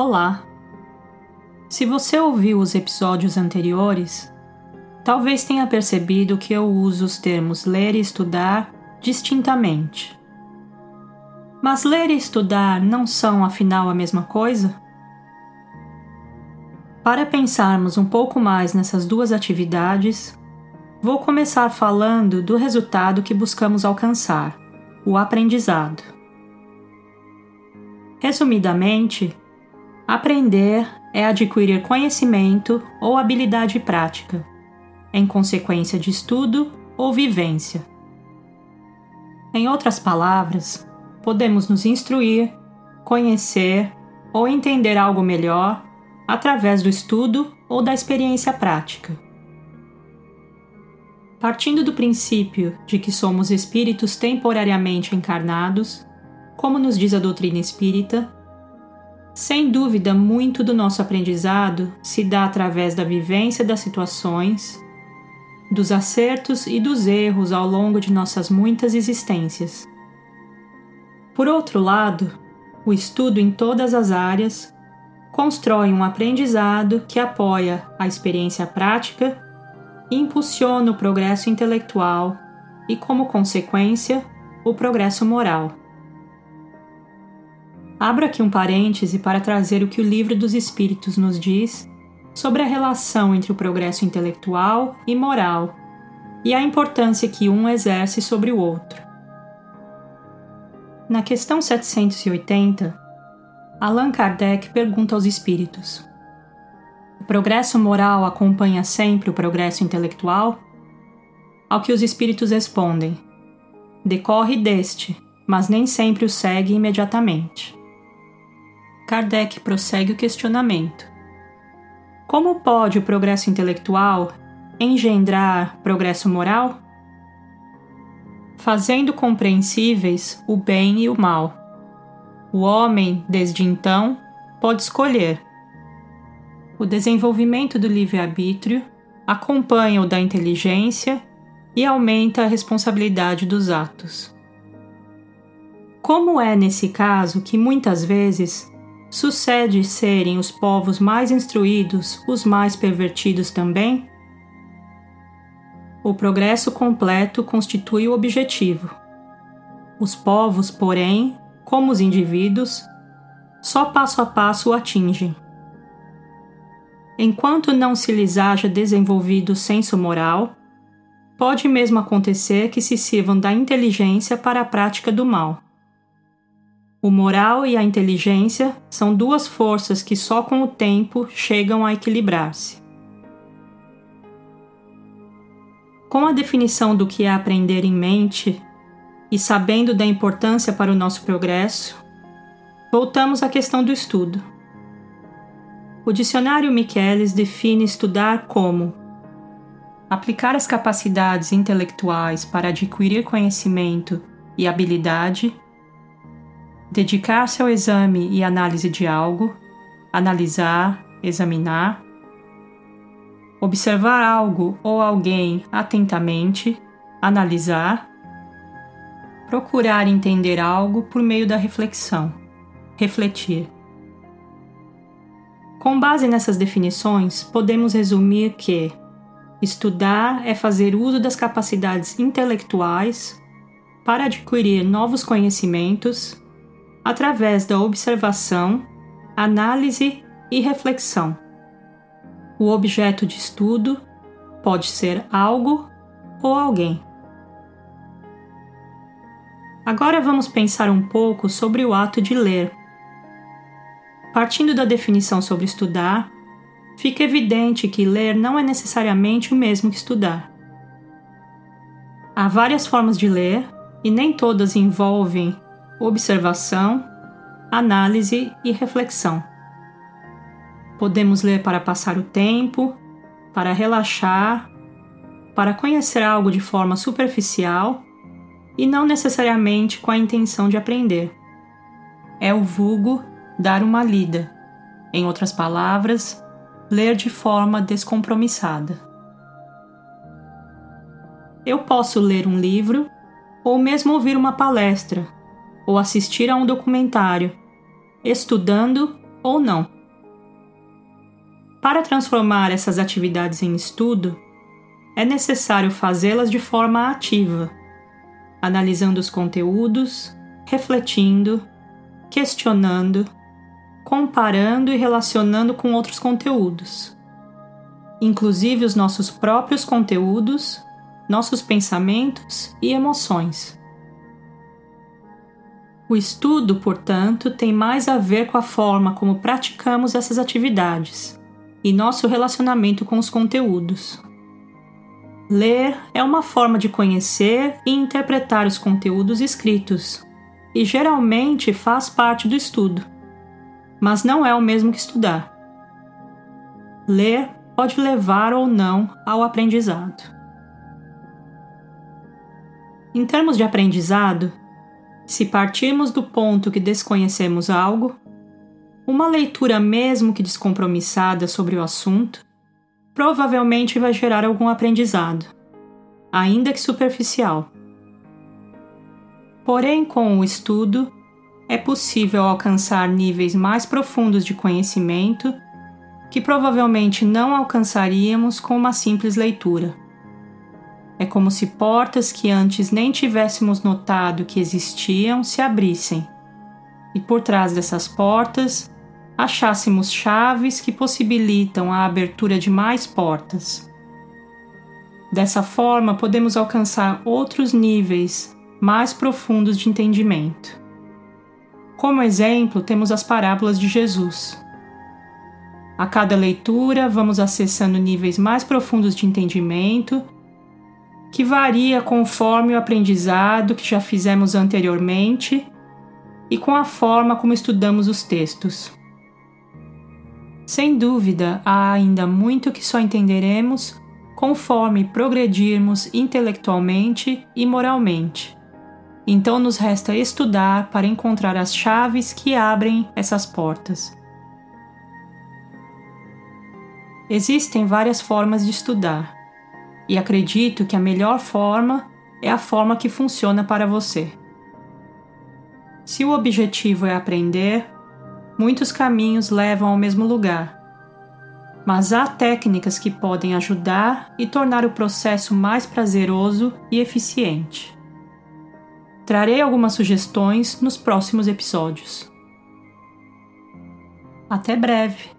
Olá! Se você ouviu os episódios anteriores, talvez tenha percebido que eu uso os termos ler e estudar distintamente. Mas ler e estudar não são afinal a mesma coisa? Para pensarmos um pouco mais nessas duas atividades, vou começar falando do resultado que buscamos alcançar, o aprendizado. Resumidamente, aprender é adquirir conhecimento ou habilidade prática, em consequência de estudo ou vivência. Em outras palavras, podemos nos instruir, conhecer ou entender algo melhor através do estudo ou da experiência prática. Partindo do princípio de que somos espíritos temporariamente encarnados, como nos diz a doutrina espírita, sem dúvida, muito do nosso aprendizado se dá através da vivência das situações, dos acertos e dos erros ao longo de nossas muitas existências. Por outro lado, o estudo em todas as áreas constrói um aprendizado que apoia a experiência prática impulsiona o progresso intelectual e, como consequência, o progresso moral. Abro aqui um parêntese para trazer o que o Livro dos Espíritos nos diz sobre a relação entre o progresso intelectual e moral e a importância que um exerce sobre o outro. Na questão 780, Allan Kardec pergunta aos espíritos: O progresso moral acompanha sempre o progresso intelectual? Ao que os espíritos respondem: Decorre deste, mas nem sempre o segue imediatamente. Kardec prossegue o questionamento. Como pode o progresso intelectual engendrar progresso moral? Fazendo compreensíveis o bem e o mal. O homem, desde então, pode escolher. O desenvolvimento do livre-arbítrio acompanha o da inteligência e aumenta a responsabilidade dos atos. Como é nesse caso que muitas vezes Sucede serem os povos mais instruídos os mais pervertidos também? O progresso completo constitui o objetivo. Os povos, porém, como os indivíduos, só passo a passo o atingem. Enquanto não se lhes haja desenvolvido o senso moral, pode mesmo acontecer que se sirvam da inteligência para a prática do mal. O moral e a inteligência são duas forças que só com o tempo chegam a equilibrar-se. Com a definição do que é aprender em mente e sabendo da importância para o nosso progresso, voltamos à questão do estudo. O dicionário Michelis define estudar como aplicar as capacidades intelectuais para adquirir conhecimento e habilidade dedicar-se ao exame e análise de algo, analisar, examinar, observar algo ou alguém atentamente, analisar, procurar entender algo por meio da reflexão, refletir. Com base nessas definições, podemos resumir que estudar é fazer uso das capacidades intelectuais para adquirir novos conhecimentos através da observação, análise e reflexão. O objeto de estudo pode ser algo ou alguém. Agora vamos pensar um pouco sobre o ato de ler. Partindo da definição sobre estudar, fica evidente que ler não é necessariamente o mesmo que estudar. Há várias formas de ler e nem todas envolvem observação, análise e reflexão. Podemos ler para passar o tempo, para relaxar, para conhecer algo de forma superficial e não necessariamente com a intenção de aprender. É o vulgo dar uma lida. Em outras palavras, ler de forma descompromissada. Eu posso ler um livro ou mesmo ouvir uma palestra ou assistir a um documentário, estudando ou não. Para transformar essas atividades em estudo, é necessário fazê-las de forma ativa, analisando os conteúdos, refletindo, questionando, comparando e relacionando com outros conteúdos, inclusive os nossos próprios conteúdos, nossos pensamentos e emoções. O estudo, portanto, tem mais a ver com a forma como praticamos essas atividades e nosso relacionamento com os conteúdos. Ler é uma forma de conhecer e interpretar os conteúdos escritos, e geralmente faz parte do estudo, mas não é o mesmo que estudar. Ler pode levar ou não ao aprendizado. Em termos de aprendizado, se partirmos do ponto que desconhecemos algo, uma leitura mesmo que descompromissada sobre o assunto provavelmente vai gerar algum aprendizado, ainda que superficial. Porém, com o estudo, é possível alcançar níveis mais profundos de conhecimento que provavelmente não alcançaríamos com uma simples leitura. É como se portas que antes nem tivéssemos notado que existiam se abrissem, e por trás dessas portas achássemos chaves que possibilitam a abertura de mais portas. Dessa forma, podemos alcançar outros níveis mais profundos de entendimento. Como exemplo, temos as parábolas de Jesus. A cada leitura, vamos acessando níveis mais profundos de entendimento que varia conforme o aprendizado que já fizemos anteriormente e com a forma como estudamos os textos. Sem dúvida, há ainda muito que só entenderemos conforme progredirmos intelectualmente e moralmente. Então nos resta estudar para encontrar as chaves que abrem essas portas. Existem várias formas de estudar e acredito que a melhor forma é a forma que funciona para você. Se o objetivo é aprender, muitos caminhos levam ao mesmo lugar. Mas há técnicas que podem ajudar e tornar o processo mais prazeroso e eficiente. Trarei algumas sugestões nos próximos episódios. Até breve!